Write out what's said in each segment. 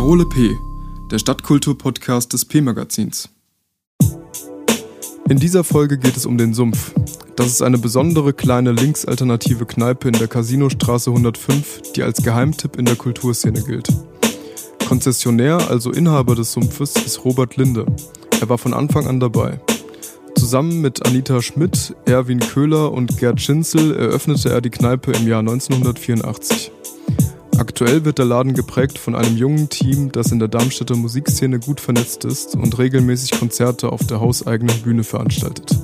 Parole P, der Stadtkultur-Podcast des P-Magazins. In dieser Folge geht es um den Sumpf. Das ist eine besondere kleine linksalternative Kneipe in der Casinostraße 105, die als Geheimtipp in der Kulturszene gilt. Konzessionär, also Inhaber des Sumpfes, ist Robert Linde. Er war von Anfang an dabei. Zusammen mit Anita Schmidt, Erwin Köhler und Gerd Schinzel eröffnete er die Kneipe im Jahr 1984. Aktuell wird der Laden geprägt von einem jungen Team, das in der Darmstädter Musikszene gut vernetzt ist und regelmäßig Konzerte auf der hauseigenen Bühne veranstaltet.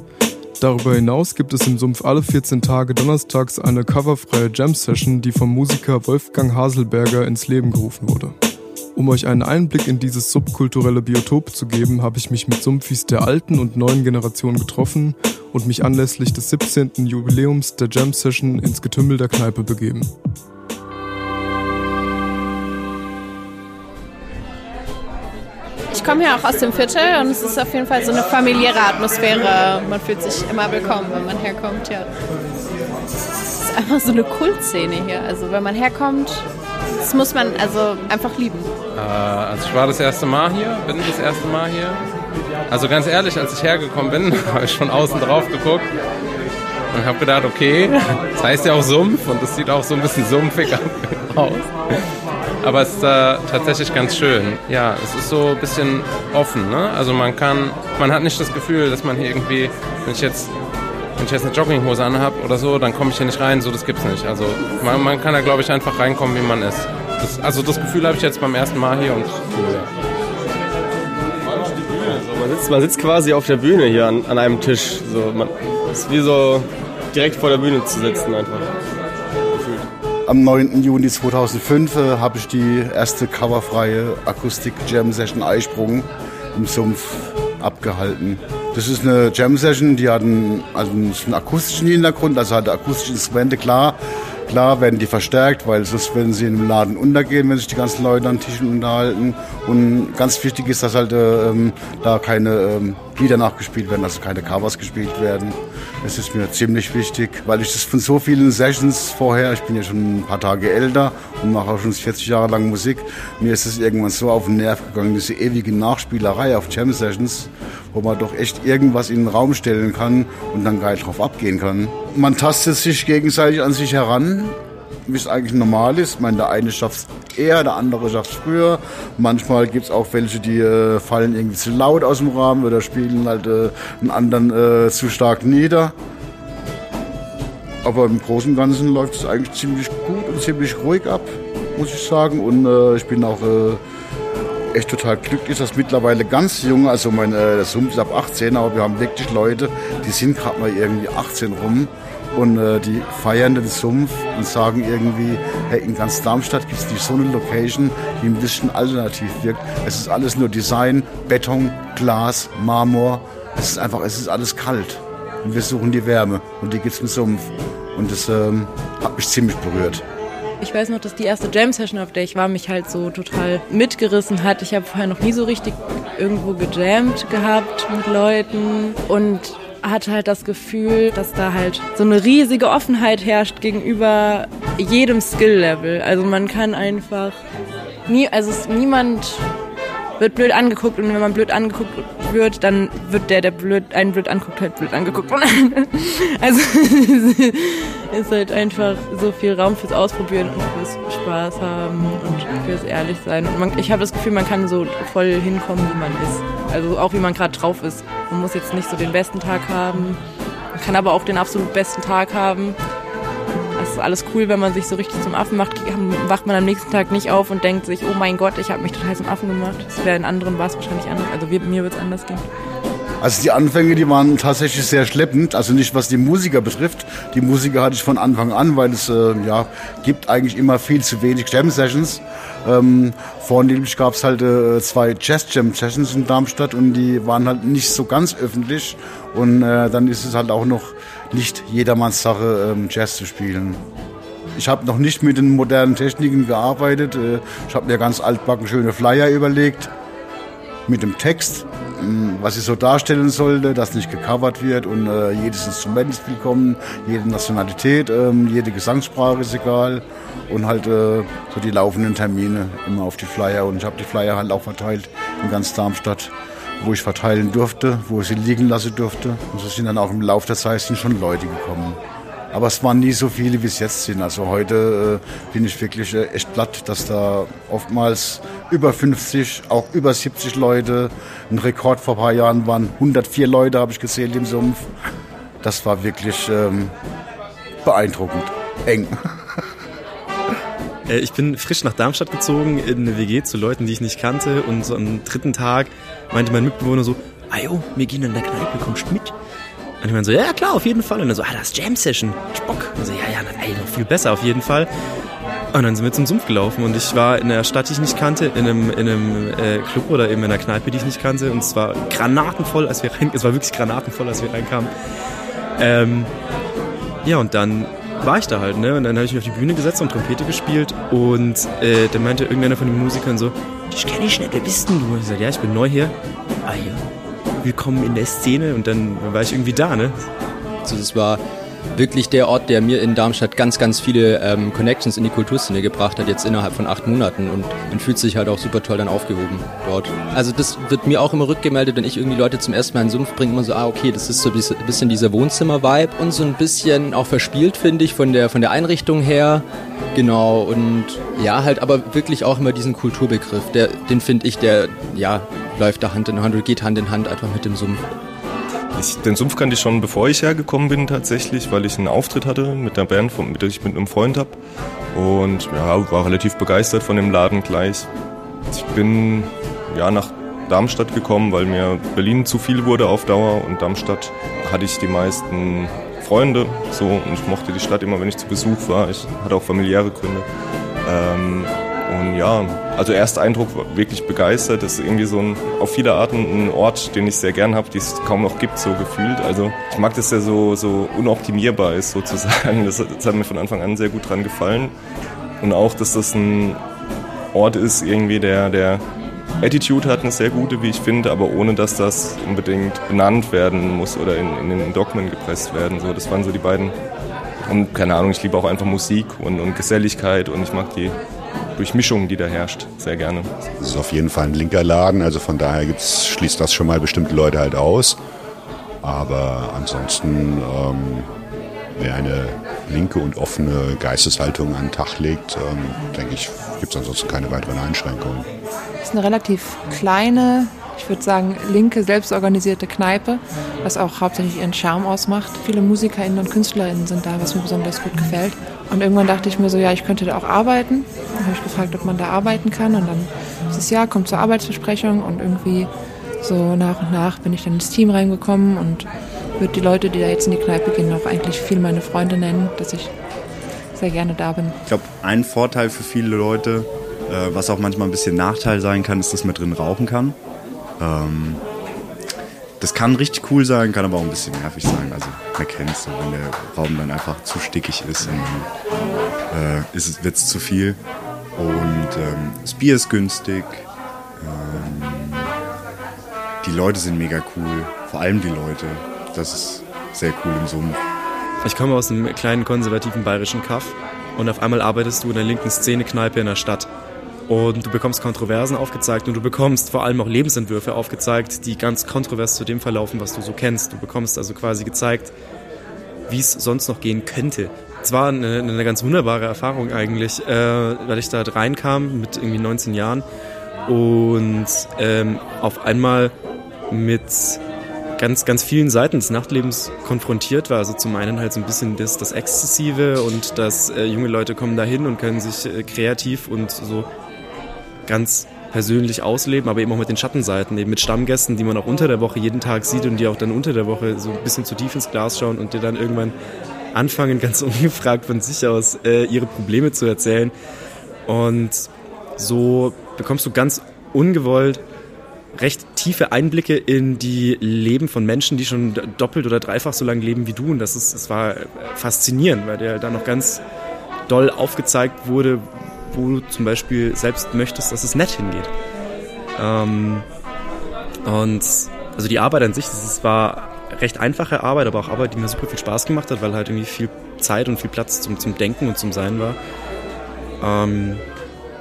Darüber hinaus gibt es im Sumpf alle 14 Tage donnerstags eine coverfreie Jam-Session, die vom Musiker Wolfgang Haselberger ins Leben gerufen wurde. Um euch einen Einblick in dieses subkulturelle Biotop zu geben, habe ich mich mit Sumpfis der alten und neuen Generation getroffen und mich anlässlich des 17. Jubiläums der Jam Session ins Getümmel der Kneipe begeben. Komme ja auch aus dem Viertel und es ist auf jeden Fall so eine familiäre Atmosphäre. Man fühlt sich immer willkommen, wenn man herkommt, ja. Es ist einfach so eine Kultszene hier. Also wenn man herkommt, das muss man also einfach lieben. Äh, also ich war das erste Mal hier, bin das erste Mal hier. Also ganz ehrlich, als ich hergekommen bin, habe ich von außen drauf geguckt und habe gedacht, okay, das heißt ja auch Sumpf und das sieht auch so ein bisschen sumpfig aus. Aber es ist äh, tatsächlich ganz schön. Ja, es ist so ein bisschen offen. Ne? Also man kann, man hat nicht das Gefühl, dass man hier irgendwie, wenn ich jetzt wenn ich jetzt eine Jogginghose anhabe oder so, dann komme ich hier nicht rein, so das gibt's nicht. Also man, man kann da glaube ich einfach reinkommen, wie man ist. Das, also das Gefühl habe ich jetzt beim ersten Mal hier und cool, ja. Man sitzt, man sitzt quasi auf der Bühne hier an, an einem Tisch. So, man ist wie so direkt vor der Bühne zu sitzen einfach. Am 9. Juni 2005 äh, habe ich die erste coverfreie Akustik-Jam-Session Eisprung im Sumpf abgehalten. Das ist eine Jam-Session, die hat einen, also einen akustischen Hintergrund, also hat akustische Instrumente, klar. Klar werden die verstärkt, weil sonst werden sie im Laden untergehen, wenn sich die ganzen Leute an Tischen unterhalten. Und ganz wichtig ist, dass halt ähm, da keine ähm, Lieder nachgespielt werden, also keine Covers gespielt werden. Das ist mir ziemlich wichtig, weil ich das von so vielen Sessions vorher, ich bin ja schon ein paar Tage älter und mache auch schon 40 Jahre lang Musik, mir ist es irgendwann so auf den Nerv gegangen, diese ewige Nachspielerei auf Jam Sessions, wo man doch echt irgendwas in den Raum stellen kann und dann geil drauf abgehen kann. Man tastet sich gegenseitig an sich heran, wie es eigentlich normal ist. Ich meine, der eine schafft es eher, der andere schafft es früher. Manchmal gibt es auch welche, die äh, fallen irgendwie zu laut aus dem Rahmen oder spielen halt äh, einen anderen äh, zu stark nieder. Aber im Großen und Ganzen läuft es eigentlich ziemlich gut und ziemlich ruhig ab, muss ich sagen. Und äh, ich bin auch äh, echt total glücklich, dass mittlerweile ganz jung, also mein äh, Sumpf ist ab 18, aber wir haben wirklich Leute, die sind gerade mal irgendwie 18 rum und äh, die feiern den Sumpf und sagen irgendwie, hey, in ganz Darmstadt gibt es nicht so eine Location, die ein bisschen alternativ wirkt. Es ist alles nur Design, Beton, Glas, Marmor. Es ist einfach, es ist alles kalt. Und wir suchen die Wärme und die gibt's im Sumpf. Und das ähm, hat mich ziemlich berührt. Ich weiß noch, dass die erste Jam-Session, auf der ich war, mich halt so total mitgerissen hat. Ich habe vorher noch nie so richtig irgendwo gejammt gehabt mit Leuten und hatte halt das Gefühl, dass da halt so eine riesige Offenheit herrscht gegenüber jedem Skill-Level. Also man kann einfach nie, also niemand wird blöd angeguckt und wenn man blöd angeguckt wird, dann wird der, der blöd, einen blöd anguckt, halt blöd angeguckt. also ist halt einfach so viel Raum fürs Ausprobieren und fürs Spaß haben und fürs Ehrlichsein. Und man, ich habe das Gefühl, man kann so voll hinkommen, wie man ist. Also auch wie man gerade drauf ist. Man muss jetzt nicht so den besten Tag haben, man kann aber auch den absolut besten Tag haben. Ist alles cool, wenn man sich so richtig zum Affen macht, wacht man am nächsten Tag nicht auf und denkt sich, oh mein Gott, ich habe mich total zum Affen gemacht. Das wäre in anderen war es wahrscheinlich anders. Also mir wird es anders gehen. Also die Anfänge, die waren tatsächlich sehr schleppend, also nicht was die Musiker betrifft. Die Musiker hatte ich von Anfang an, weil es äh, ja gibt eigentlich immer viel zu wenig Jam Sessions. Ähm, vornehmlich gab es halt äh, zwei Jazz Jam Sessions in Darmstadt und die waren halt nicht so ganz öffentlich und äh, dann ist es halt auch noch nicht jedermanns Sache, ähm, Jazz zu spielen. Ich habe noch nicht mit den modernen Techniken gearbeitet. Äh, ich habe mir ganz altbacken schöne Flyer überlegt mit dem Text was sie so darstellen sollte, dass nicht gecovert wird und äh, jedes Instrument ist willkommen, jede Nationalität, ähm, jede Gesangssprache ist egal und halt äh, so die laufenden Termine immer auf die Flyer und ich habe die Flyer halt auch verteilt in ganz Darmstadt wo ich verteilen durfte, wo ich sie liegen lassen durfte. Und so sind dann auch im Laufe der Zeit schon Leute gekommen. Aber es waren nie so viele, wie es jetzt sind. Also heute äh, bin ich wirklich äh, echt platt, dass da oftmals über 50, auch über 70 Leute, ein Rekord vor ein paar Jahren waren 104 Leute, habe ich gezählt im Sumpf. Das war wirklich ähm, beeindruckend, eng. Äh, ich bin frisch nach Darmstadt gezogen in eine WG zu Leuten, die ich nicht kannte. Und so am dritten Tag meinte mein Mitbewohner so, ah jo, wir gehen in der Kneipe, kommst mit? Und ich meinte so, ja klar, auf jeden Fall. Und er so, ah, das ist Jam Session, Spock. Und so, ja, ja, ey, noch viel besser, auf jeden Fall. Und dann sind wir zum Sumpf gelaufen und ich war in einer Stadt, die ich nicht kannte, in einem, in einem äh, Club oder eben in einer Kneipe, die ich nicht kannte. Und es war granatenvoll, als wir rein, es war wirklich granatenvoll, als wir reinkamen. Ähm, ja, und dann war ich da halt, ne? Und dann habe ich mich auf die Bühne gesetzt und Trompete gespielt und äh, dann meinte irgendeiner von den Musikern so, dich kenne ich nicht, wer bist denn du? Und ich sagte, ja, ich bin neu hier. Ah ja, willkommen in der Szene und dann war ich irgendwie da, ne? Also das war wirklich der Ort, der mir in Darmstadt ganz, ganz viele ähm, Connections in die Kulturszene gebracht hat, jetzt innerhalb von acht Monaten und man fühlt sich halt auch super toll dann aufgehoben dort. Also das wird mir auch immer rückgemeldet, wenn ich irgendwie Leute zum ersten Mal in den Sumpf bringe, immer so, ah okay, das ist so ein bisschen dieser Wohnzimmer-Vibe und so ein bisschen auch verspielt, finde ich, von der, von der Einrichtung her. Genau, und ja, halt aber wirklich auch immer diesen Kulturbegriff, der, den finde ich, der, ja, läuft da Hand in Hand oder geht Hand in Hand einfach mit dem Sumpf. Ich, den Sumpf kannte ich schon, bevor ich hergekommen bin tatsächlich, weil ich einen Auftritt hatte mit einer Band, mit der ich mit einem Freund habe. Und ja, war relativ begeistert von dem Laden gleich. Ich bin ja nach Darmstadt gekommen, weil mir Berlin zu viel wurde auf Dauer und Darmstadt hatte ich die meisten Freunde so und ich mochte die Stadt immer, wenn ich zu Besuch war. Ich hatte auch familiäre Gründe. Ähm, und ja, also erster Eindruck wirklich begeistert. Das ist irgendwie so ein, auf viele Arten ein Ort, den ich sehr gern habe, die es kaum noch gibt, so gefühlt. Also ich mag, dass der so, so unoptimierbar ist, sozusagen. Das, das hat mir von Anfang an sehr gut dran gefallen. Und auch, dass das ein Ort ist, irgendwie, der, der Attitude hat, eine sehr gute, wie ich finde, aber ohne, dass das unbedingt benannt werden muss oder in, in den Dogmen gepresst werden. So, das waren so die beiden. Und keine Ahnung, ich liebe auch einfach Musik und, und Geselligkeit und ich mag die Durchmischung, die da herrscht, sehr gerne. Das ist auf jeden Fall ein linker Laden, also von daher gibt's, schließt das schon mal bestimmte Leute halt aus. Aber ansonsten, ähm, wer eine linke und offene Geisteshaltung an den Tag legt, ähm, denke ich, gibt es ansonsten keine weiteren Einschränkungen. Es ist eine relativ kleine, ich würde sagen, linke, selbstorganisierte Kneipe, was auch hauptsächlich ihren Charme ausmacht. Viele MusikerInnen und KünstlerInnen sind da, was mir besonders gut gefällt. Und irgendwann dachte ich mir so, ja, ich könnte da auch arbeiten. Dann habe ich gefragt, ob man da arbeiten kann. Und dann dieses Jahr kommt zur Arbeitsbesprechung und irgendwie so nach und nach bin ich dann ins Team reingekommen und würde die Leute, die da jetzt in die Kneipe gehen, auch eigentlich viel meine Freunde nennen, dass ich sehr gerne da bin. Ich glaube, ein Vorteil für viele Leute, äh, was auch manchmal ein bisschen Nachteil sein kann, ist, dass man drin rauchen kann. Ähm, das kann richtig cool sein, kann aber auch ein bisschen nervig sein. Also man kennt es, wenn der Raum dann einfach zu stickig ist dann äh, wird es zu viel. Und ähm, das Bier ist günstig. Ähm, die Leute sind mega cool. Vor allem die Leute. Das ist sehr cool im Sumpf. Ich komme aus einem kleinen konservativen bayerischen Kaff und auf einmal arbeitest du in der linken Szene-Kneipe in der Stadt. Und du bekommst Kontroversen aufgezeigt und du bekommst vor allem auch Lebensentwürfe aufgezeigt, die ganz kontrovers zu dem verlaufen, was du so kennst. Du bekommst also quasi gezeigt, wie es sonst noch gehen könnte. Es war eine, eine, ganz wunderbare Erfahrung eigentlich, äh, weil ich da reinkam mit irgendwie 19 Jahren und ähm, auf einmal mit ganz, ganz vielen Seiten des Nachtlebens konfrontiert war. Also zum einen halt so ein bisschen das, das Exzessive und dass äh, junge Leute kommen da hin und können sich äh, kreativ und so ganz persönlich ausleben, aber eben auch mit den Schattenseiten, eben mit Stammgästen, die man auch unter der Woche jeden Tag sieht und die auch dann unter der Woche so ein bisschen zu tief ins Glas schauen und dir dann irgendwann anfangen, ganz ungefragt von sich aus äh, ihre Probleme zu erzählen. Und so bekommst du ganz ungewollt recht tiefe Einblicke in die Leben von Menschen, die schon doppelt oder dreifach so lange leben wie du. Und das, ist, das war faszinierend, weil der da noch ganz doll aufgezeigt wurde, wo du zum Beispiel selbst möchtest, dass es nett hingeht. Ähm, Und also die Arbeit an sich, das war recht einfache Arbeit, aber auch Arbeit, die mir super viel Spaß gemacht hat, weil halt irgendwie viel Zeit und viel Platz zum, zum Denken und zum Sein war. Ähm,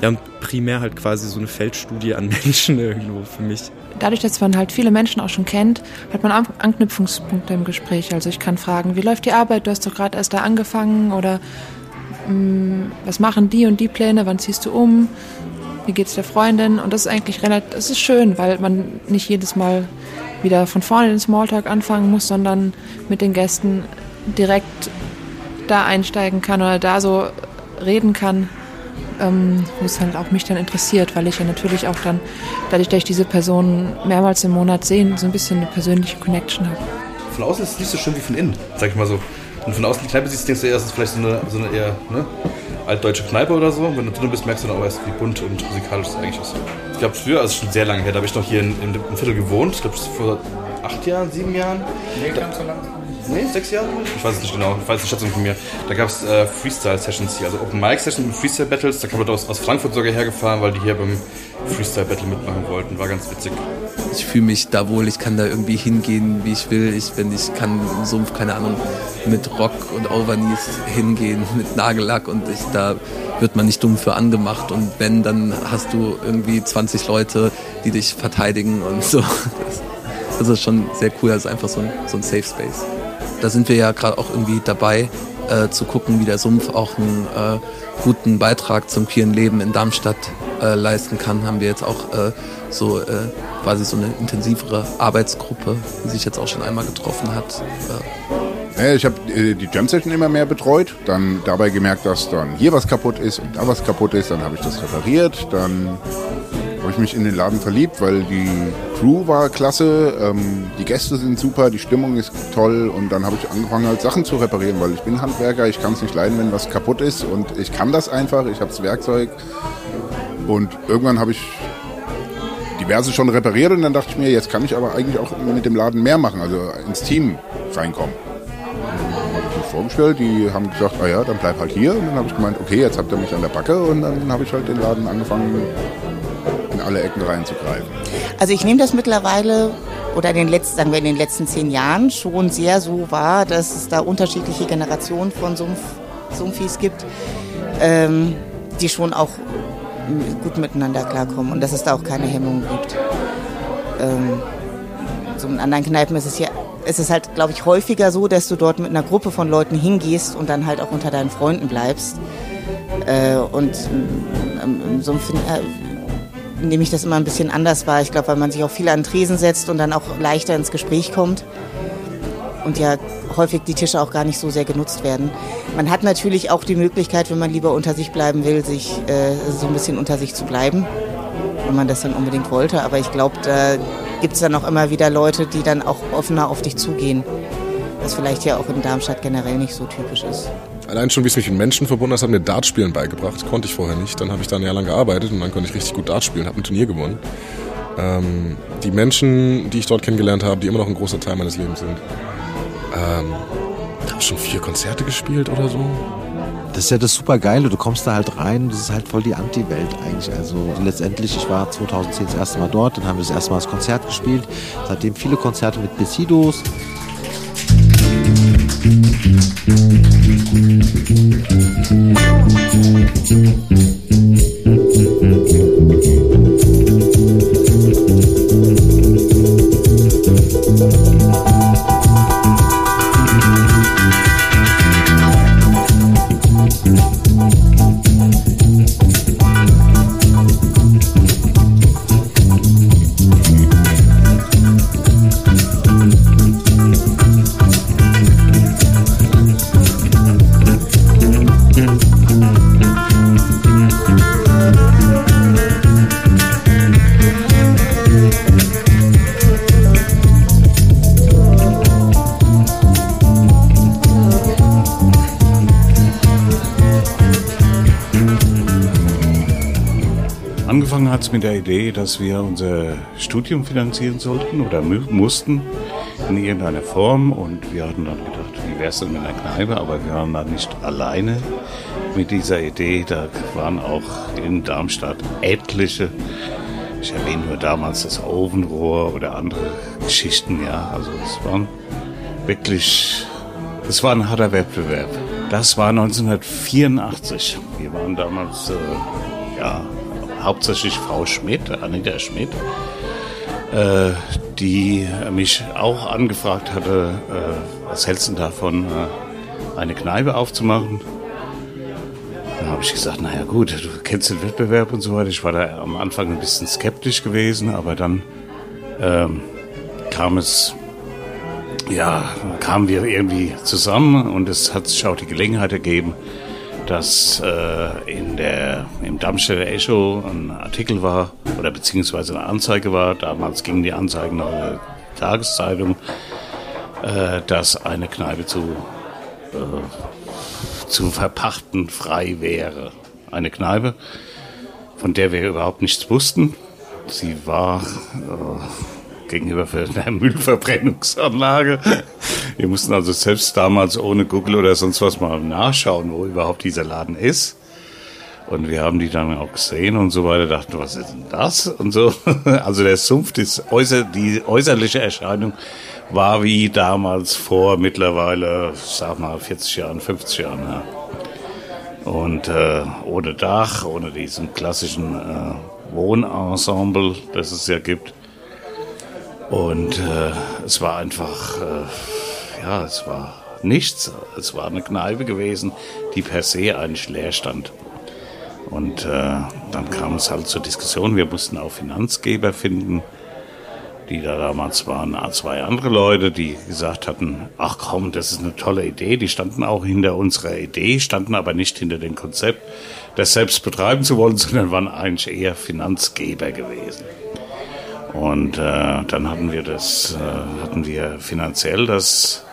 ja, und primär halt quasi so eine Feldstudie an Menschen irgendwo für mich. Dadurch, dass man halt viele Menschen auch schon kennt, hat man An- Anknüpfungspunkte im Gespräch. Also ich kann fragen, wie läuft die Arbeit? Du hast doch gerade erst da angefangen oder was machen die und die Pläne? Wann ziehst du um? Wie geht's der Freundin? Und das ist eigentlich relativ, das ist schön, weil man nicht jedes Mal wieder von vorne den Smalltalk anfangen muss, sondern mit den Gästen direkt da einsteigen kann oder da so reden kann, ähm, wo es halt auch mich dann interessiert, weil ich ja natürlich auch dann, dadurch, dass ich diese Person mehrmals im Monat sehe, so ein bisschen eine persönliche Connection habe. Von außen ist es nicht so schön wie von innen, sag ich mal so. Wenn du von außen die Kneipe siehst, denkst du eher, es ist vielleicht so eine, so eine eher ne, altdeutsche Kneipe oder so. Wenn du drin bist, merkst du dann auch erst, wie bunt und musikalisch es eigentlich ist. Ich glaube, früher, also schon sehr lange her, da habe ich noch hier im Viertel gewohnt. Ich glaube, vor acht Jahren, sieben Jahren. Nee, ganz so lang. Nee, sechs Jahre? Ich weiß es nicht genau. Ich weiß die Schätzung von mir. Da gab es äh, Freestyle-Sessions hier, also Open Mic Sessions mit Freestyle-Battles. Da kam Leute aus, aus Frankfurt sogar hergefahren, weil die hier beim Freestyle-Battle mitmachen wollten. War ganz witzig. Ich fühle mich da wohl, ich kann da irgendwie hingehen, wie ich will. Ich, wenn ich kann im Sumpf, keine Ahnung, mit Rock und Overknees hingehen, mit Nagellack und ich, da wird man nicht dumm für angemacht. Und wenn, dann hast du irgendwie 20 Leute, die dich verteidigen und so. Das, das ist schon sehr cool, das ist einfach so ein, so ein Safe Space. Da sind wir ja gerade auch irgendwie dabei, äh, zu gucken, wie der Sumpf auch einen äh, guten Beitrag zum queeren Leben in Darmstadt äh, leisten kann. Haben wir jetzt auch äh, so äh, quasi so eine intensivere Arbeitsgruppe, die sich jetzt auch schon einmal getroffen hat. Ja, ich habe äh, die Jam Session immer mehr betreut, dann dabei gemerkt, dass dann hier was kaputt ist und da was kaputt ist, dann habe ich das repariert, dann ich mich in den Laden verliebt, weil die Crew war klasse, ähm, die Gäste sind super, die Stimmung ist toll und dann habe ich angefangen halt Sachen zu reparieren, weil ich bin Handwerker, ich kann es nicht leiden, wenn was kaputt ist und ich kann das einfach, ich habe das Werkzeug und irgendwann habe ich diverse schon repariert und dann dachte ich mir, jetzt kann ich aber eigentlich auch mit dem Laden mehr machen, also ins Team reinkommen. Vorgestellt, die haben gesagt, ah ja, dann bleib halt hier und dann habe ich gemeint, okay, jetzt habt ihr mich an der Backe und dann habe ich halt den Laden angefangen alle Ecken reinzugreifen. Also ich nehme das mittlerweile oder in den letzten, sagen wir in den letzten zehn Jahren schon sehr so wahr, dass es da unterschiedliche Generationen von Sumpf, Sumpfis gibt, ähm, die schon auch gut miteinander klarkommen und dass es da auch keine Hemmungen gibt. Ähm, so in anderen Kneipen ist es ja, ist es halt, glaube ich, häufiger so, dass du dort mit einer Gruppe von Leuten hingehst und dann halt auch unter deinen Freunden bleibst. Äh, und ähm, im Sumpf äh, nehme ich das immer ein bisschen anders wahr. Ich glaube, weil man sich auch viel an Tresen setzt und dann auch leichter ins Gespräch kommt. Und ja häufig die Tische auch gar nicht so sehr genutzt werden. Man hat natürlich auch die Möglichkeit, wenn man lieber unter sich bleiben will, sich äh, so ein bisschen unter sich zu bleiben, wenn man das dann unbedingt wollte. Aber ich glaube, da gibt es dann auch immer wieder Leute, die dann auch offener auf dich zugehen. Was vielleicht ja auch in Darmstadt generell nicht so typisch ist. Allein schon, wie es mich mit Menschen verbunden hat, hat mir Dartspielen beigebracht. Konnte ich vorher nicht. Dann habe ich da ein Jahr lang gearbeitet und dann konnte ich richtig gut Dart spielen, habe ein Turnier gewonnen. Ähm, die Menschen, die ich dort kennengelernt habe, die immer noch ein großer Teil meines Lebens sind. Ähm, ich habe schon vier Konzerte gespielt oder so. Das ist ja das super Geile. Du kommst da halt rein, das ist halt voll die Anti-Welt eigentlich. Also letztendlich, ich war 2010 das erste Mal dort, dann haben wir das erste Mal das Konzert gespielt. Seitdem viele Konzerte mit Besidos. Dass wir unser Studium finanzieren sollten oder mu- mussten in irgendeiner Form. Und wir hatten dann gedacht, wie wäre es denn mit einer Kneipe? Aber wir waren dann nicht alleine mit dieser Idee. Da waren auch in Darmstadt etliche Ich erwähne nur damals das Ofenrohr oder andere Geschichten, ja. Also es waren wirklich, es war ein harter Wettbewerb. Das war 1984. Wir waren damals, äh, ja, hauptsächlich Frau Schmidt, Anita Schmidt, äh, die mich auch angefragt hatte, äh, was hältst du davon, äh, eine Kneipe aufzumachen? Dann habe ich gesagt, naja gut, du kennst den Wettbewerb und so weiter. Ich war da am Anfang ein bisschen skeptisch gewesen, aber dann ähm, kam es, ja, kamen wir irgendwie zusammen und es hat sich auch die Gelegenheit ergeben, dass äh, in der, im Darmstädter Echo ein Artikel war oder beziehungsweise eine Anzeige war. Damals gingen die Anzeigen in der Tageszeitung, äh, dass eine Kneipe zu, äh, zu verpachten frei wäre. Eine Kneipe, von der wir überhaupt nichts wussten. Sie war äh, gegenüber einer Müllverbrennungsanlage. Wir mussten also selbst damals ohne Google oder sonst was mal nachschauen, wo überhaupt dieser Laden ist. Und wir haben die dann auch gesehen und so weiter, dachten, was ist denn das? Und so. Also der Sumpf, äußer, die äußerliche Erscheinung war wie damals vor mittlerweile, sag mal, 40 Jahren, 50 Jahren. Ja. Und äh, ohne Dach, ohne diesen klassischen äh, Wohnensemble, das es ja gibt. Und äh, es war einfach, äh, ja, es war nichts. Es war eine Kneipe gewesen, die per se eigentlich leer stand. Und äh, dann kam es halt zur Diskussion. Wir mussten auch Finanzgeber finden, die da damals waren, zwei andere Leute, die gesagt hatten, ach komm, das ist eine tolle Idee. Die standen auch hinter unserer Idee, standen aber nicht hinter dem Konzept, das selbst betreiben zu wollen, sondern waren eigentlich eher Finanzgeber gewesen. Und äh, dann hatten wir das, äh, hatten wir finanziell das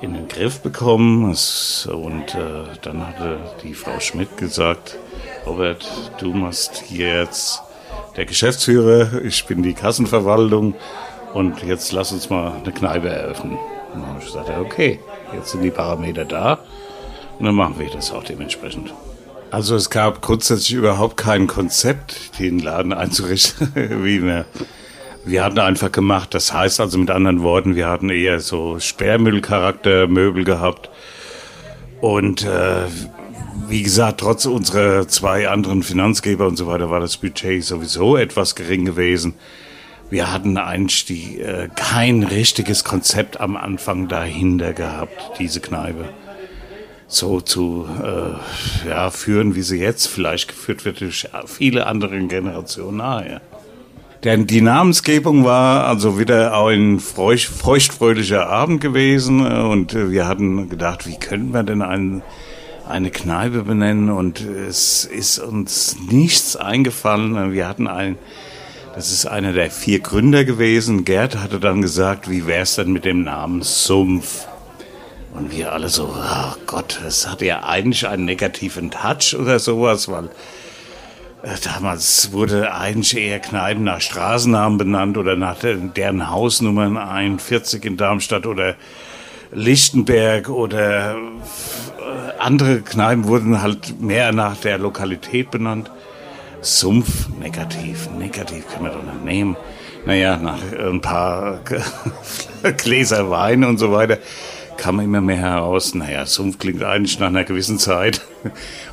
in den Griff bekommen. Und äh, dann hatte die Frau Schmidt gesagt, Robert, du machst jetzt der Geschäftsführer, ich bin die Kassenverwaltung und jetzt lass uns mal eine Kneipe eröffnen. Und dann habe ich gesagt, okay, jetzt sind die Parameter da und dann machen wir das auch dementsprechend. Also es gab grundsätzlich überhaupt kein Konzept, den Laden einzurichten, wie wir. Wir hatten einfach gemacht, das heißt also mit anderen Worten, wir hatten eher so Sperrmüllcharakter Möbel gehabt. Und äh, wie gesagt, trotz unserer zwei anderen Finanzgeber und so weiter war das Budget sowieso etwas gering gewesen. Wir hatten eigentlich die, äh, kein richtiges Konzept am Anfang dahinter gehabt, diese Kneipe so zu äh, ja, führen, wie sie jetzt vielleicht geführt wird durch viele andere Generationen nachher. Denn die Namensgebung war also wieder ein feucht, feuchtfröhlicher Abend gewesen und wir hatten gedacht, wie können wir denn einen, eine Kneipe benennen und es ist uns nichts eingefallen. Wir hatten ein, das ist einer der vier Gründer gewesen. Gerd hatte dann gesagt, wie wäre es denn mit dem Namen Sumpf? Und wir alle so, oh Gott, das hat ja eigentlich einen negativen Touch oder sowas, weil äh, damals wurde eigentlich eher Kneipen nach Straßennamen benannt oder nach deren Hausnummern 41 in Darmstadt oder Lichtenberg oder äh, andere Kneipen wurden halt mehr nach der Lokalität benannt. Sumpf, negativ, negativ kann man doch nicht nehmen. Naja, nach ein paar Gläser Wein und so weiter kam immer mehr heraus, naja, Sumpf klingt eigentlich nach einer gewissen Zeit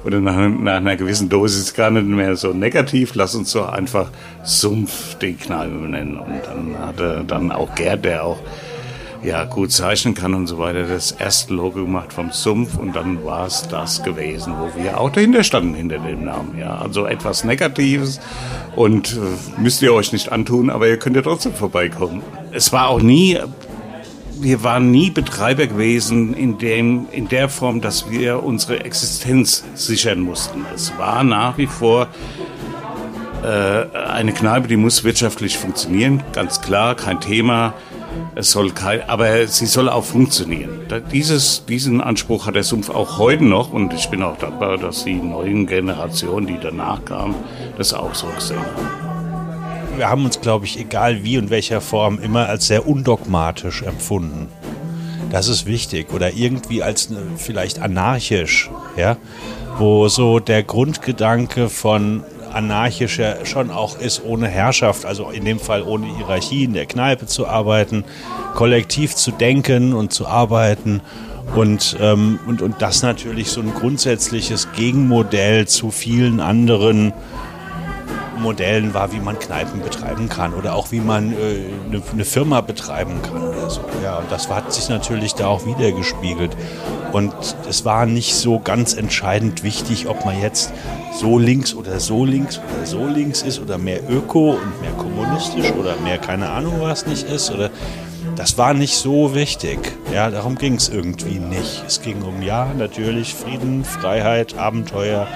oder nach, nach, einer gewissen Dosis gar nicht mehr so negativ. Lass uns doch einfach Sumpf den Knall nennen. Und dann hatte dann auch Gerd, der auch ja, gut zeichnen kann und so weiter, das erste Logo gemacht vom Sumpf und dann war es das gewesen, wo wir auch dahinter standen, hinter dem Namen. Ja, also etwas Negatives und äh, müsst ihr euch nicht antun, aber ihr könnt ja trotzdem vorbeikommen. Es war auch nie wir waren nie Betreiber gewesen in, dem, in der Form, dass wir unsere Existenz sichern mussten. Es war nach wie vor äh, eine Kneipe, die muss wirtschaftlich funktionieren, ganz klar, kein Thema. Es soll kein, aber sie soll auch funktionieren. Dieses, diesen Anspruch hat der Sumpf auch heute noch und ich bin auch dankbar, dass die neuen Generationen, die danach kamen, das auch so gesehen haben wir haben uns, glaube ich, egal wie und welcher Form, immer als sehr undogmatisch empfunden. Das ist wichtig. Oder irgendwie als ne, vielleicht anarchisch, ja, wo so der Grundgedanke von anarchisch ja schon auch ist, ohne Herrschaft, also in dem Fall ohne Hierarchie in der Kneipe zu arbeiten, kollektiv zu denken und zu arbeiten. Und, ähm, und, und das natürlich so ein grundsätzliches Gegenmodell zu vielen anderen Modellen war, wie man Kneipen betreiben kann oder auch wie man äh, eine, eine Firma betreiben kann oder so. Ja, und das hat sich natürlich da auch wiedergespiegelt. Und es war nicht so ganz entscheidend wichtig, ob man jetzt so links oder so links oder so links ist oder mehr öko und mehr kommunistisch oder mehr keine Ahnung was nicht ist oder das war nicht so wichtig. Ja, darum ging es irgendwie nicht. Es ging um ja, natürlich Frieden, Freiheit, Abenteuer,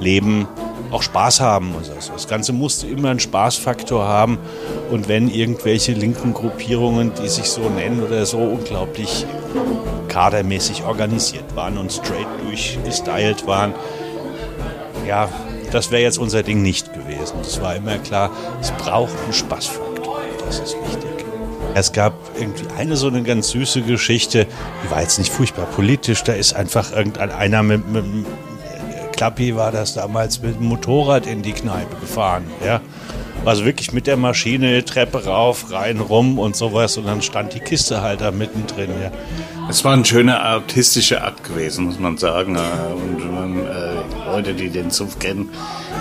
Leben, auch Spaß haben und so. Das Ganze musste immer einen Spaßfaktor haben. Und wenn irgendwelche linken Gruppierungen, die sich so nennen oder so, unglaublich kadermäßig organisiert waren und straight durchgestylt waren, ja, das wäre jetzt unser Ding nicht gewesen. Es war immer klar, es braucht einen Spaßfaktor. Das ist wichtig. Es gab irgendwie eine so eine ganz süße Geschichte, die war jetzt nicht furchtbar politisch, da ist einfach irgendeiner mit, mit Klappi war das damals mit dem Motorrad in die Kneipe gefahren, ja. Also wirklich mit der Maschine, Treppe rauf, rein, rum und sowas und dann stand die Kiste halt da mittendrin, ja. Es war ein schöner artistischer Akt gewesen, muss man sagen. Und man, äh, Leute, die den Sumpf kennen,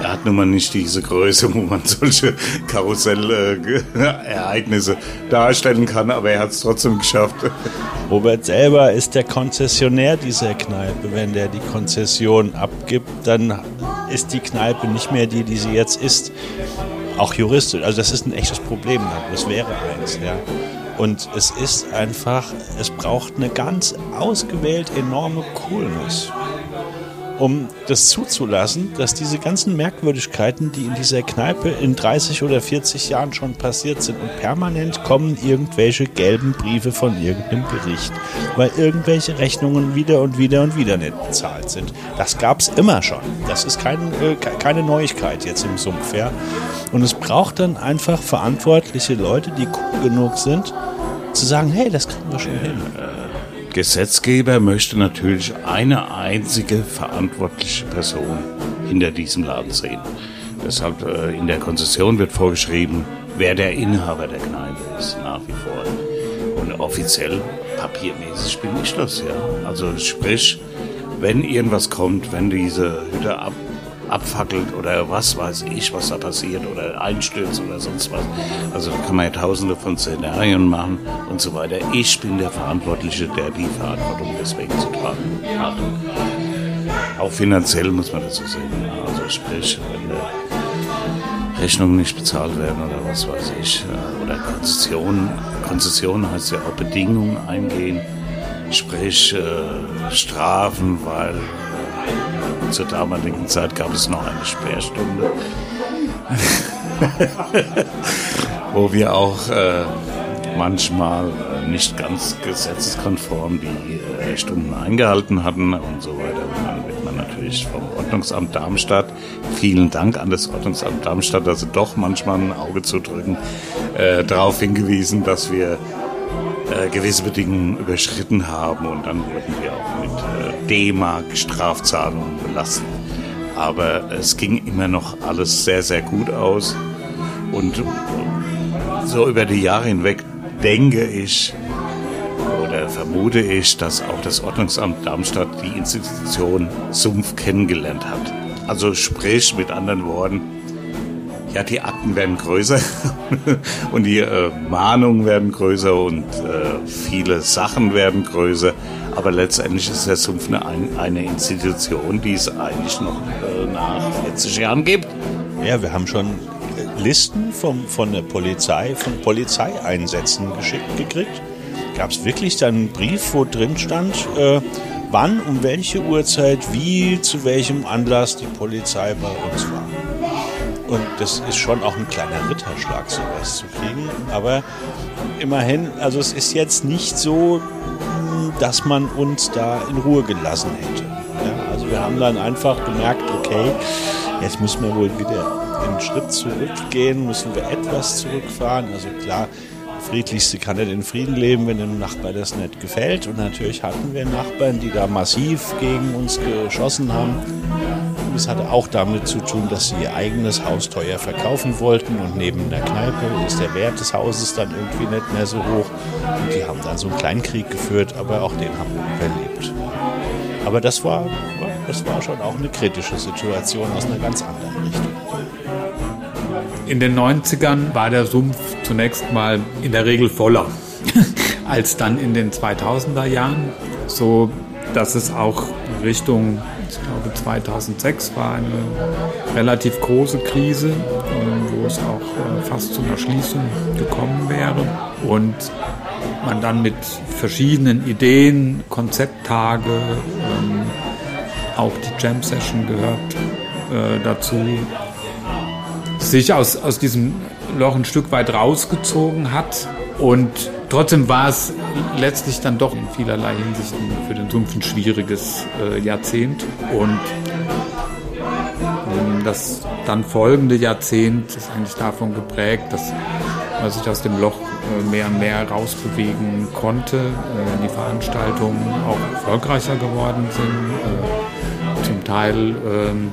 er hat nun mal nicht diese Größe, wo man solche Karussellereignisse darstellen kann, aber er hat es trotzdem geschafft. Robert selber ist der Konzessionär dieser Kneipe. Wenn der die Konzession abgibt, dann ist die Kneipe nicht mehr die, die sie jetzt ist. Auch juristisch. Also das ist ein echtes Problem. Das wäre eins. Ja. Und es ist einfach, es braucht eine ganz ausgewählt enorme Coolness, um das zuzulassen, dass diese ganzen Merkwürdigkeiten, die in dieser Kneipe in 30 oder 40 Jahren schon passiert sind und permanent kommen irgendwelche gelben Briefe von irgendeinem Gericht, weil irgendwelche Rechnungen wieder und wieder und wieder nicht bezahlt sind. Das gab es immer schon. Das ist kein, äh, keine Neuigkeit jetzt im Sumpf. Ja? Und es braucht dann einfach verantwortliche Leute, die cool genug sind, zu sagen, hey, das kriegen wir schon hin. Gesetzgeber möchte natürlich eine einzige verantwortliche Person hinter diesem Laden sehen. Deshalb äh, in der Konzession wird vorgeschrieben, wer der Inhaber der Kneipe ist, nach wie vor. Und offiziell, papiermäßig bin ich das, ja. Also sprich, wenn irgendwas kommt, wenn diese Hütte ab, abfackelt oder was weiß ich, was da passiert oder einstürzt oder sonst was. Also da kann man ja tausende von Szenarien machen und so weiter. Ich bin der Verantwortliche, der die Verantwortung deswegen zu tragen hat. Auch finanziell muss man dazu sehen. Also sprich, wenn Rechnungen nicht bezahlt werden oder was weiß ich. Oder Konzessionen. Konzession heißt ja auch Bedingungen eingehen. Sprich, äh, Strafen, weil zur damaligen Zeit gab es noch eine Sperrstunde, wo wir auch äh, manchmal äh, nicht ganz gesetzeskonform die äh, Stunden eingehalten hatten und so weiter. Und dann wird man natürlich vom Ordnungsamt Darmstadt, vielen Dank an das Ordnungsamt Darmstadt, dass sie doch manchmal ein Auge zudrücken, äh, darauf hingewiesen, dass wir äh, gewisse Bedingungen überschritten haben und dann wurden wir auch mit äh, D-Mark Strafzahlungen belastet. Aber es ging immer noch alles sehr, sehr gut aus und so über die Jahre hinweg denke ich oder vermute ich, dass auch das Ordnungsamt Darmstadt die Institution Sumpf kennengelernt hat. Also sprich mit anderen Worten, ja, die Akten werden größer und die äh, Mahnungen werden größer und äh, viele Sachen werden größer. Aber letztendlich ist der Sumpf eine, eine Institution, die es eigentlich noch äh, nach 40 Jahren gibt. Ja, wir haben schon äh, Listen vom, von der Polizei, von Polizeieinsätzen geschickt gekriegt. Gab es wirklich dann einen Brief, wo drin stand, äh, wann, um welche Uhrzeit, wie, zu welchem Anlass die Polizei bei uns war. Und das ist schon auch ein kleiner Ritterschlag, sowas zu kriegen. Aber immerhin, also es ist jetzt nicht so, dass man uns da in Ruhe gelassen hätte. Ja, also wir haben dann einfach gemerkt, okay, jetzt müssen wir wohl wieder einen Schritt zurückgehen, müssen wir etwas zurückfahren. Also klar, Friedlichste kann nicht in Frieden leben, wenn dem Nachbar das nicht gefällt. Und natürlich hatten wir Nachbarn, die da massiv gegen uns geschossen haben. Es hatte auch damit zu tun, dass sie ihr eigenes Haus teuer verkaufen wollten und neben der Kneipe ist der Wert des Hauses dann irgendwie nicht mehr so hoch. Und die haben dann so einen kleinen Krieg geführt, aber auch den haben wir überlebt. Aber das war, das war schon auch eine kritische Situation aus einer ganz anderen Richtung. In den 90ern war der Sumpf zunächst mal in der Regel voller als dann in den 2000er Jahren, so dass es auch Richtung, ich glaube 2006 war eine relativ große Krise, wo es auch äh, fast zu einer Schließung gekommen wäre und man dann mit verschiedenen Ideen, Konzepttage, ähm, auch die Jam Session gehört äh, dazu, sich aus, aus diesem Loch ein Stück weit rausgezogen hat. Und trotzdem war es letztlich dann doch in vielerlei Hinsichten für den Sumpf ein schwieriges äh, Jahrzehnt. Und ähm, das dann folgende Jahrzehnt ist eigentlich davon geprägt, dass man sich aus dem Loch mehr und mehr rausbewegen konnte, äh, die Veranstaltungen auch erfolgreicher geworden sind, äh, zum Teil ähm,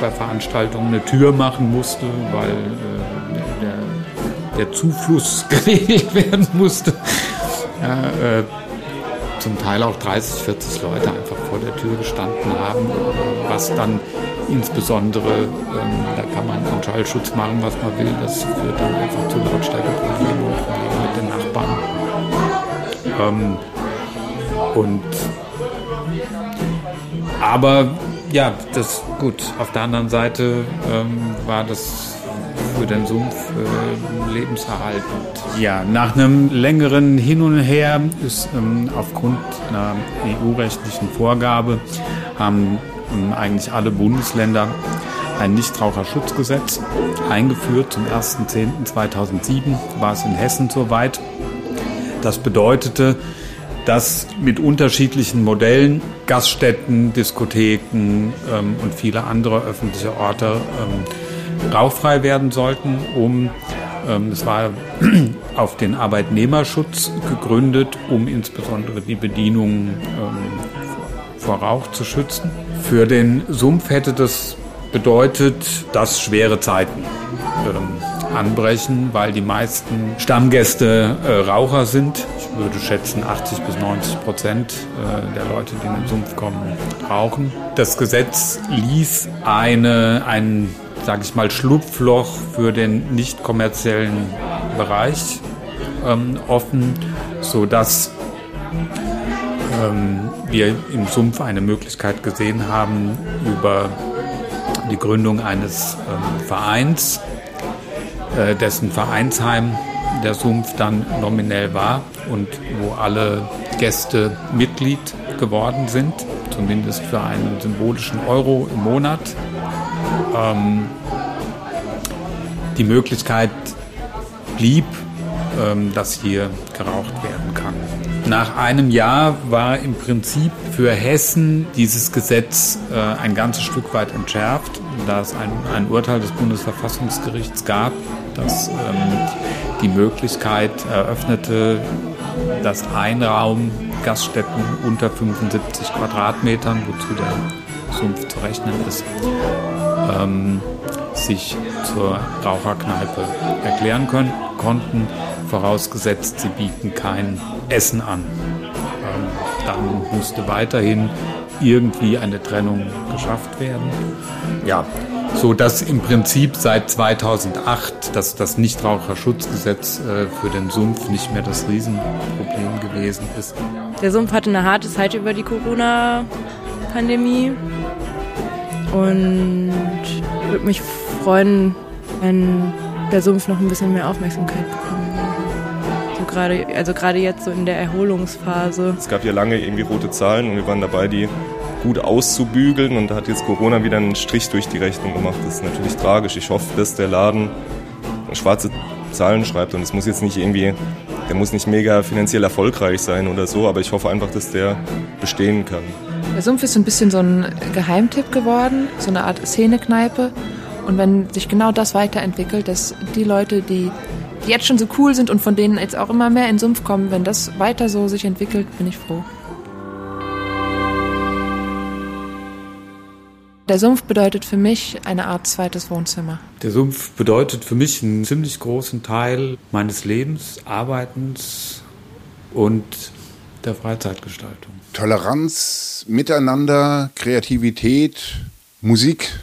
bei Veranstaltungen eine Tür machen musste, weil äh, der, Zufluss geregelt werden musste. Ja, äh, zum Teil auch 30, 40 Leute einfach vor der Tür gestanden haben, was dann insbesondere, ähm, da kann man einen Schallschutz machen, was man will, das führt dann einfach zu Lautstärkeproblemen und Problemen mit den Nachbarn. Ähm, und aber ja, das gut. Auf der anderen Seite ähm, war das für den Sumpf äh, lebenserhaltend. Ja, nach einem längeren Hin und Her ist ähm, aufgrund einer EU-rechtlichen Vorgabe haben eigentlich alle Bundesländer ein Nichtraucherschutzgesetz eingeführt. Zum 1.10.2007 war es in Hessen soweit. Das bedeutete, dass mit unterschiedlichen Modellen Gaststätten, Diskotheken ähm, und viele andere öffentliche Orte ähm, rauchfrei werden sollten, um ähm, es war auf den Arbeitnehmerschutz gegründet, um insbesondere die Bedienung ähm, vor Rauch zu schützen. Für den Sumpf hätte das bedeutet, dass schwere Zeiten ähm, anbrechen, weil die meisten Stammgäste äh, Raucher sind. Ich würde schätzen, 80 bis 90 Prozent äh, der Leute, die in den Sumpf kommen, rauchen. Das Gesetz ließ eine, ein, sage ich mal, Schlupfloch für den nicht kommerziellen Bereich ähm, offen, sodass ähm, wir im Sumpf eine Möglichkeit gesehen haben, über die Gründung eines ähm, Vereins, äh, dessen Vereinsheim der Sumpf dann nominell war und wo alle Gäste Mitglied geworden sind, zumindest für einen symbolischen Euro im Monat. Ähm, die Möglichkeit blieb, ähm, dass hier geraucht werden kann. Nach einem Jahr war im Prinzip für Hessen dieses Gesetz äh, ein ganzes Stück weit entschärft, da es ein, ein Urteil des Bundesverfassungsgerichts gab, das ähm, die Möglichkeit eröffnete, dass Einraum Gaststätten unter 75 Quadratmetern, wozu der Sumpf zu rechnen ist, ähm, sich zur Raucherkneipe erklären können, konnten, vorausgesetzt, sie bieten kein Essen an. Ähm, dann musste weiterhin irgendwie eine Trennung geschafft werden. Ja, so dass im Prinzip seit 2008 das, das Nichtraucherschutzgesetz äh, für den Sumpf nicht mehr das Riesenproblem gewesen ist. Der Sumpf hatte eine harte Zeit über die Corona-Pandemie und würde mich freuen, wenn der Sumpf noch ein bisschen mehr Aufmerksamkeit. So gerade, also gerade jetzt so in der Erholungsphase. Es gab ja lange irgendwie rote Zahlen und wir waren dabei, die gut auszubügeln und da hat jetzt Corona wieder einen Strich durch die Rechnung gemacht. Das ist natürlich tragisch. Ich hoffe, dass der Laden schwarze Zahlen schreibt und es muss jetzt nicht irgendwie, der muss nicht mega finanziell erfolgreich sein oder so, aber ich hoffe einfach, dass der bestehen kann. Der Sumpf ist so ein bisschen so ein Geheimtipp geworden, so eine Art Szenekneipe. Und wenn sich genau das weiterentwickelt, dass die Leute, die, die jetzt schon so cool sind und von denen jetzt auch immer mehr in den Sumpf kommen, wenn das weiter so sich entwickelt, bin ich froh. Der Sumpf bedeutet für mich eine Art zweites Wohnzimmer. Der Sumpf bedeutet für mich einen ziemlich großen Teil meines Lebens, Arbeitens und der Freizeitgestaltung. Toleranz, Miteinander, Kreativität, Musik,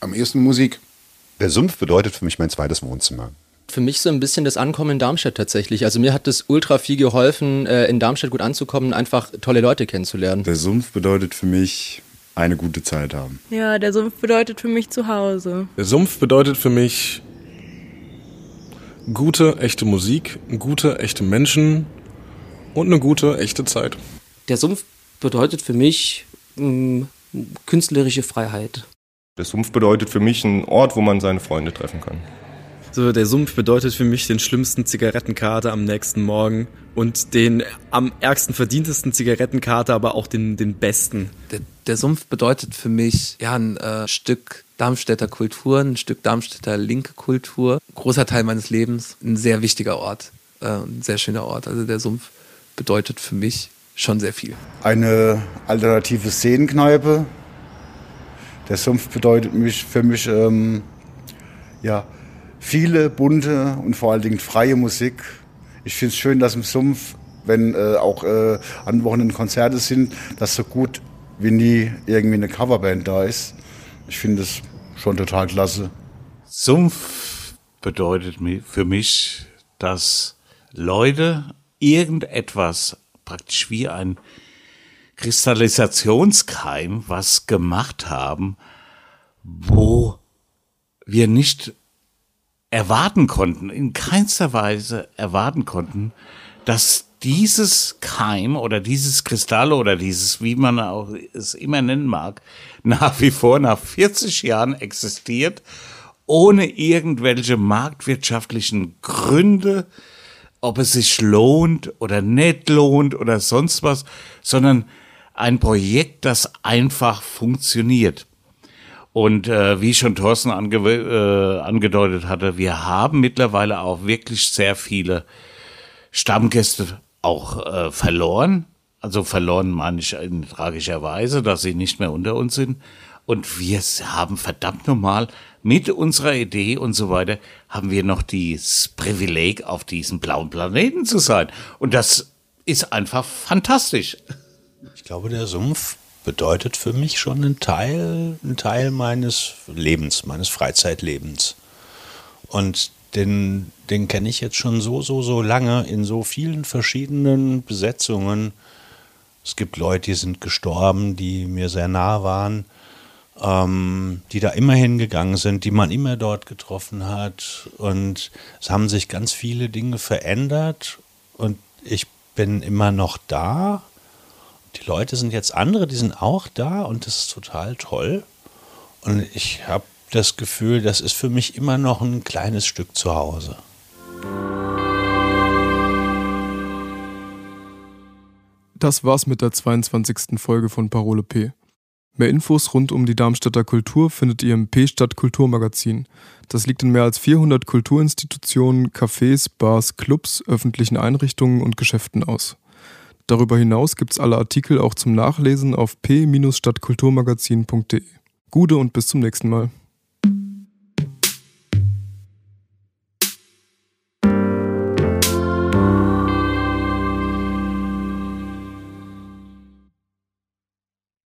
am ehesten Musik. Der Sumpf bedeutet für mich mein zweites Wohnzimmer. Für mich so ein bisschen das Ankommen in Darmstadt tatsächlich. Also mir hat das ultra viel geholfen, äh, in Darmstadt gut anzukommen, einfach tolle Leute kennenzulernen. Der Sumpf bedeutet für mich eine gute Zeit haben. Ja, der Sumpf bedeutet für mich zu Hause. Der Sumpf bedeutet für mich gute, echte Musik, gute, echte Menschen und eine gute, echte Zeit. Der Sumpf bedeutet für mich mh, künstlerische Freiheit. Der Sumpf bedeutet für mich einen Ort, wo man seine Freunde treffen kann. So, der Sumpf bedeutet für mich den schlimmsten Zigarettenkater am nächsten Morgen und den am ärgsten verdientesten Zigarettenkater, aber auch den, den besten. Der, der Sumpf bedeutet für mich ja ein äh, Stück Darmstädter Kultur, ein Stück Darmstädter linke Kultur. Großer Teil meines Lebens, ein sehr wichtiger Ort, äh, ein sehr schöner Ort. Also der Sumpf bedeutet für mich schon sehr viel. Eine alternative Szenenkneipe. Der Sumpf bedeutet mich, für mich ähm, ja, viele bunte und vor allen Dingen freie Musik. Ich finde es schön, dass im Sumpf, wenn äh, auch äh, an Wochenenden Konzerte sind, dass so gut wie nie irgendwie eine Coverband da ist. Ich finde es schon total klasse. Sumpf bedeutet für mich, dass Leute irgendetwas praktisch wie ein Kristallisationskeim was gemacht haben, wo wir nicht erwarten konnten, in keinster Weise erwarten konnten, dass dieses Keim oder dieses Kristall oder dieses, wie man auch es immer nennen mag, nach wie vor nach 40 Jahren existiert, ohne irgendwelche marktwirtschaftlichen Gründe, ob es sich lohnt oder nicht lohnt oder sonst was, sondern ein Projekt, das einfach funktioniert. Und äh, wie schon Thorsten ange äh, angedeutet hatte, wir haben mittlerweile auch wirklich sehr viele Stammgäste auch äh, verloren. Also verloren meine ich in tragischer Weise, dass sie nicht mehr unter uns sind. Und wir haben verdammt normal mit unserer Idee und so weiter, haben wir noch das Privileg, auf diesem blauen Planeten zu sein. Und das ist einfach fantastisch. Ich glaube, der Sumpf bedeutet für mich schon einen Teil, einen Teil meines Lebens, meines Freizeitlebens. Und den, den kenne ich jetzt schon so, so, so lange in so vielen verschiedenen Besetzungen. Es gibt Leute, die sind gestorben, die mir sehr nah waren, ähm, die da immer hingegangen sind, die man immer dort getroffen hat. Und es haben sich ganz viele Dinge verändert und ich bin immer noch da. Die Leute sind jetzt andere, die sind auch da und das ist total toll. Und ich habe das Gefühl, das ist für mich immer noch ein kleines Stück zu Hause. Das war's mit der 22. Folge von Parole P. Mehr Infos rund um die Darmstädter Kultur findet ihr im P-Stadt Kulturmagazin. Das liegt in mehr als 400 Kulturinstitutionen, Cafés, Bars, Clubs, öffentlichen Einrichtungen und Geschäften aus. Darüber hinaus gibt's alle Artikel auch zum Nachlesen auf p-stadtkulturmagazin.de. Gute und bis zum nächsten Mal.